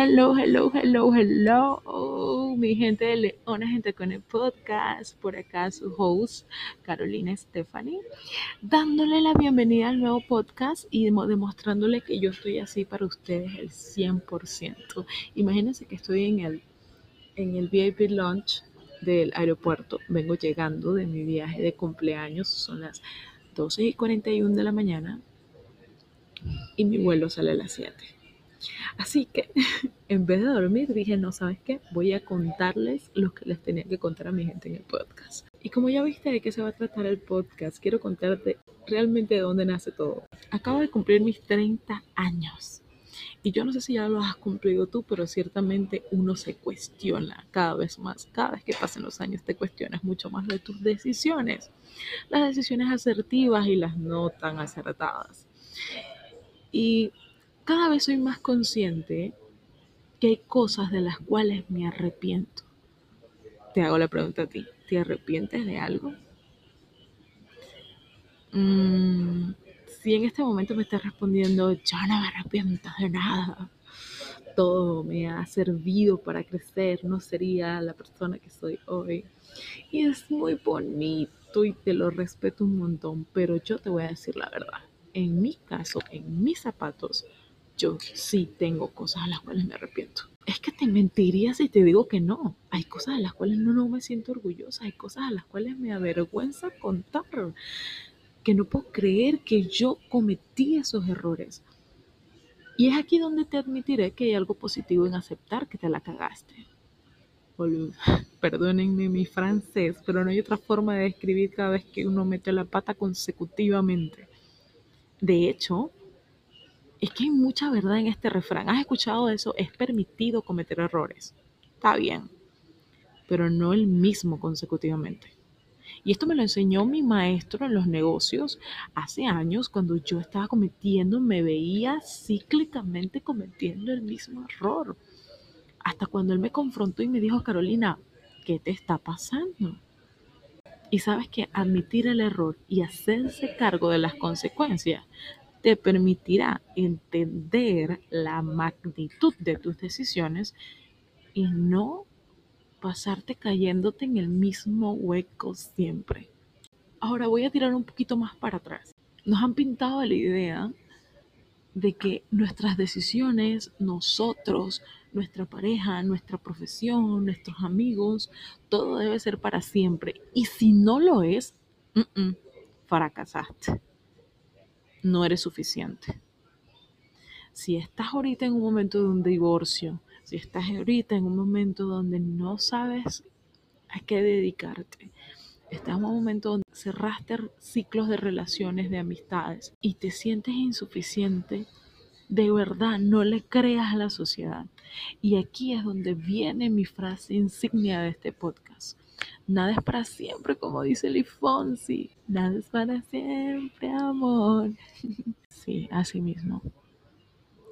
Hello, hello, hello, hello, mi gente de Leona, gente con el podcast. Por acá su host, Carolina Stephanie, dándole la bienvenida al nuevo podcast y demostrándole que yo estoy así para ustedes el 100%. Imagínense que estoy en el, en el VIP Launch del aeropuerto. Vengo llegando de mi viaje de cumpleaños, son las 12 y 41 de la mañana y mi vuelo sale a las 7. Así que en vez de dormir dije, no, ¿sabes qué? Voy a contarles lo que les tenía que contar a mi gente en el podcast. Y como ya viste de qué se va a tratar el podcast, quiero contarte realmente de dónde nace todo. Acabo de cumplir mis 30 años. Y yo no sé si ya lo has cumplido tú, pero ciertamente uno se cuestiona cada vez más. Cada vez que pasan los años te cuestionas mucho más de tus decisiones. Las decisiones asertivas y las no tan acertadas. Y cada vez soy más consciente que hay cosas de las cuales me arrepiento. Te hago la pregunta a ti, ¿te arrepientes de algo? Mm, si en este momento me estás respondiendo, yo no me arrepiento de nada, todo me ha servido para crecer, no sería la persona que soy hoy. Y es muy bonito y te lo respeto un montón, pero yo te voy a decir la verdad. En mi caso, en mis zapatos, yo sí tengo cosas a las cuales me arrepiento. Es que te mentiría si te digo que no. Hay cosas a las cuales no, no me siento orgullosa, hay cosas a las cuales me avergüenza contar, que no puedo creer que yo cometí esos errores. Y es aquí donde te admitiré que hay algo positivo en aceptar que te la cagaste. Perdónenme mi francés, pero no hay otra forma de describir cada vez que uno mete la pata consecutivamente. De hecho, es que hay mucha verdad en este refrán. ¿Has escuchado eso? Es permitido cometer errores. Está bien, pero no el mismo consecutivamente. Y esto me lo enseñó mi maestro en los negocios hace años, cuando yo estaba cometiendo, me veía cíclicamente cometiendo el mismo error. Hasta cuando él me confrontó y me dijo, Carolina, ¿qué te está pasando? Y sabes que admitir el error y hacerse cargo de las consecuencias te permitirá entender la magnitud de tus decisiones y no pasarte cayéndote en el mismo hueco siempre. Ahora voy a tirar un poquito más para atrás. Nos han pintado la idea de que nuestras decisiones, nosotros, nuestra pareja, nuestra profesión, nuestros amigos, todo debe ser para siempre. Y si no lo es, fracasaste no eres suficiente. Si estás ahorita en un momento de un divorcio, si estás ahorita en un momento donde no sabes a qué dedicarte, estás en un momento donde cerraste ciclos de relaciones, de amistades y te sientes insuficiente, de verdad no le creas a la sociedad. Y aquí es donde viene mi frase insignia de este podcast. Nada es para siempre, como dice Lee Fonsi. Nada es para siempre, amor. sí, así mismo.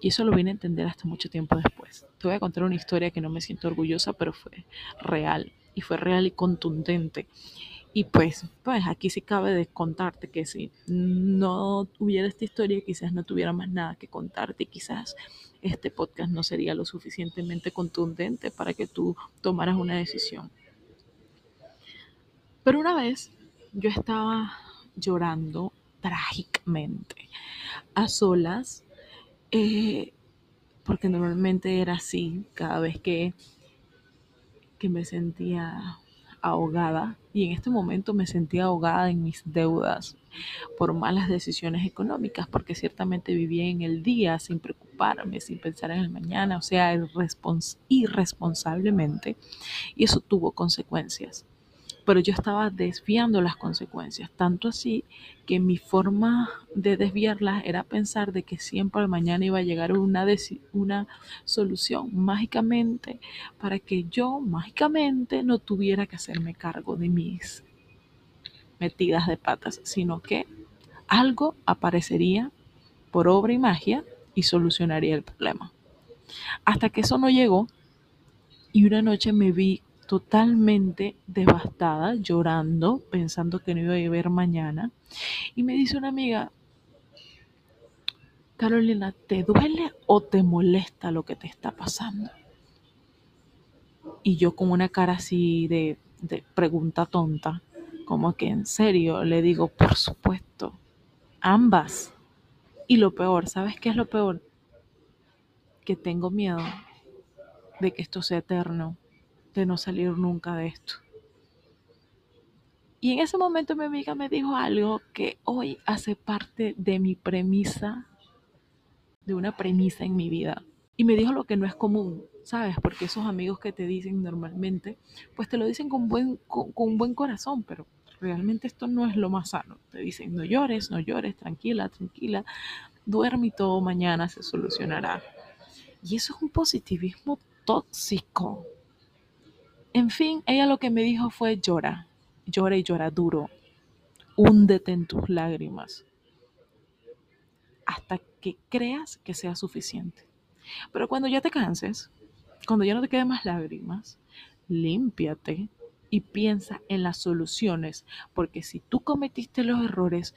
Y eso lo vine a entender hasta mucho tiempo después. Te voy a contar una historia que no me siento orgullosa, pero fue real. Y fue real y contundente. Y pues, pues aquí sí cabe de contarte que si no hubiera esta historia, quizás no tuviera más nada que contarte. Y quizás este podcast no sería lo suficientemente contundente para que tú tomaras una decisión. Pero una vez yo estaba llorando trágicamente, a solas, eh, porque normalmente era así cada vez que, que me sentía ahogada. Y en este momento me sentía ahogada en mis deudas por malas decisiones económicas, porque ciertamente vivía en el día sin preocuparme, sin pensar en el mañana, o sea, irresponsablemente, y eso tuvo consecuencias pero yo estaba desviando las consecuencias, tanto así que mi forma de desviarlas era pensar de que siempre mañana iba a llegar una, una solución mágicamente para que yo mágicamente no tuviera que hacerme cargo de mis metidas de patas, sino que algo aparecería por obra y magia y solucionaría el problema. Hasta que eso no llegó y una noche me vi totalmente devastada, llorando, pensando que no iba a ver mañana. Y me dice una amiga, Carolina, ¿te duele o te molesta lo que te está pasando? Y yo con una cara así de, de pregunta tonta, como que en serio, le digo, por supuesto, ambas. Y lo peor, ¿sabes qué es lo peor? Que tengo miedo de que esto sea eterno, de no salir nunca de esto. Y en ese momento mi amiga me dijo algo que hoy hace parte de mi premisa, de una premisa en mi vida. Y me dijo lo que no es común, ¿sabes? Porque esos amigos que te dicen normalmente, pues te lo dicen con, buen, con, buen corazón, pero realmente esto no es lo más sano. Te dicen, no llores, no llores, tranquila, tranquila, duerme y todo mañana se solucionará. Y eso es un positivismo tóxico. En fin, ella lo que me dijo fue llora, llora y llora duro, húndete en tus lágrimas hasta que creas que sea suficiente. Pero cuando ya te canses, cuando ya no te queden más lágrimas, límpiate y piensa en las soluciones, porque si tú cometiste los errores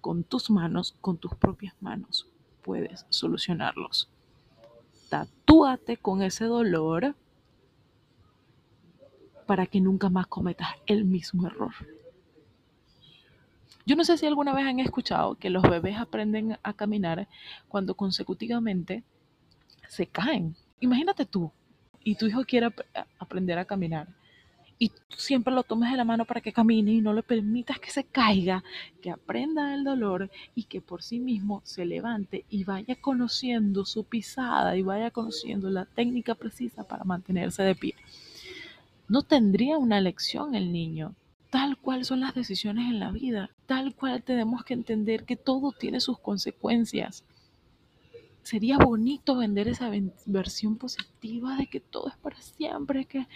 con tus manos, con tus propias manos, puedes solucionarlos. Tatúate con ese dolor para que nunca más cometas el mismo error. Yo no sé si alguna vez han escuchado que los bebés aprenden a caminar cuando consecutivamente se caen. Imagínate tú y tu hijo quiere aprender a caminar y tú siempre lo tomes de la mano para que camine y no le permitas que se caiga, que aprenda el dolor y que por sí mismo se levante y vaya conociendo su pisada y vaya conociendo la técnica precisa para mantenerse de pie. No tendría una lección el niño. Tal cual son las decisiones en la vida, tal cual tenemos que entender que todo tiene sus consecuencias sería bonito vender esa versión positiva de que todo es para siempre, que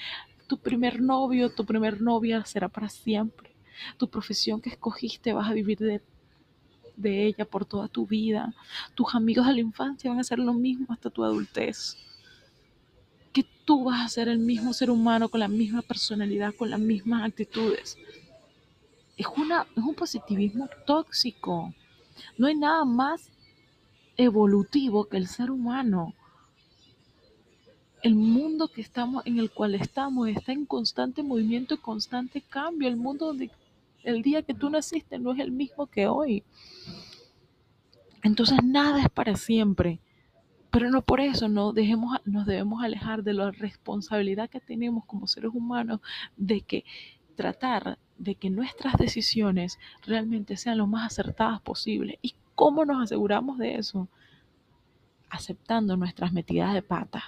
tu primer novio, tu primer novia será para siempre. Tu profesión que escogiste vas a vivir de, de ella por toda tu vida. Tus amigos de la infancia van a hacer lo mismo hasta tu adultez. Tú vas a ser el mismo ser humano con la misma personalidad, con las mismas actitudes. Es, una, es un positivismo tóxico. No hay nada más evolutivo que el ser humano. El mundo que estamos, en el cual estamos está en constante movimiento y constante cambio. El mundo donde el día que tú naciste no es el mismo que hoy. Entonces nada es para siempre. Pero no por eso no dejemos, nos debemos alejar de la responsabilidad que tenemos como seres humanos de que tratar de que nuestras decisiones realmente sean lo más acertadas posible. ¿Y cómo nos aseguramos de eso? Aceptando nuestras metidas de pata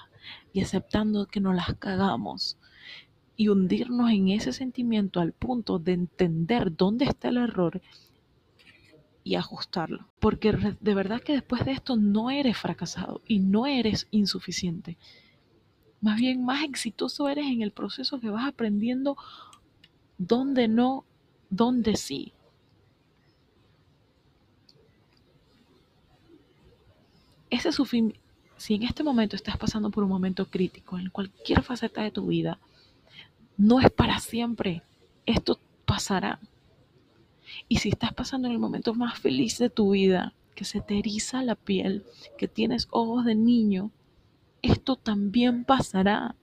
y aceptando que nos las cagamos y hundirnos en ese sentimiento al punto de entender dónde está el error y ajustarlo. Porque de verdad que después de esto no eres fracasado y no eres insuficiente. Más bien más exitoso eres en el proceso que vas aprendiendo dónde no, dónde sí. Ese sufrimiento si en este momento estás pasando por un momento crítico en cualquier faceta de tu vida, no es para siempre. Esto pasará. Y si estás pasando en el momento más feliz de tu vida, que se te eriza la piel, que tienes ojos de niño, esto también pasará.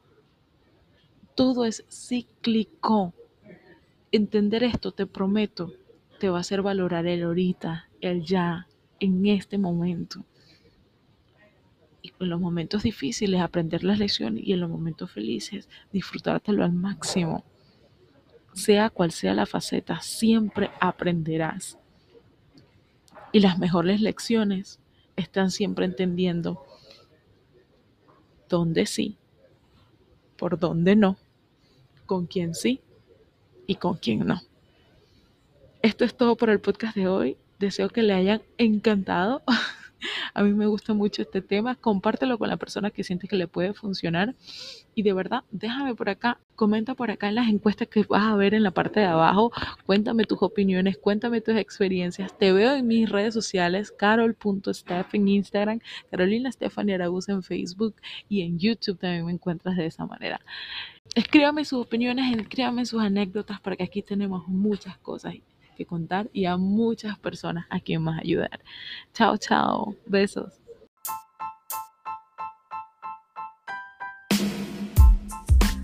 Todo es cíclico. Entender esto, te prometo, te va a hacer valorar el ahorita, el ya, en este momento y en los momentos difíciles aprender las lecciones y en los momentos felices disfrutártelo al máximo. Sea cual sea la faceta, siempre aprenderás. Y las mejores lecciones están siempre entendiendo dónde sí, por dónde no, con quién sí y con quién no. Esto es todo por el podcast de hoy. Deseo que le hayan encantado. A mí me gusta mucho este tema. Compártelo con la persona que sientes que le puede funcionar. Y de verdad, déjame por acá, comenta por acá en las encuestas que vas a ver en la parte de abajo. Cuéntame tus opiniones, cuéntame tus experiencias. Te veo en mis redes sociales, carol.steph en Instagram, Carolina Stephanie Araúz en Facebook y en YouTube también me encuentras de esa manera. Escríbame sus opiniones, escríbame sus anécdotas porque aquí tenemos muchas cosas que contar y a muchas personas a quien más ayudar. Chao, chao. Besos.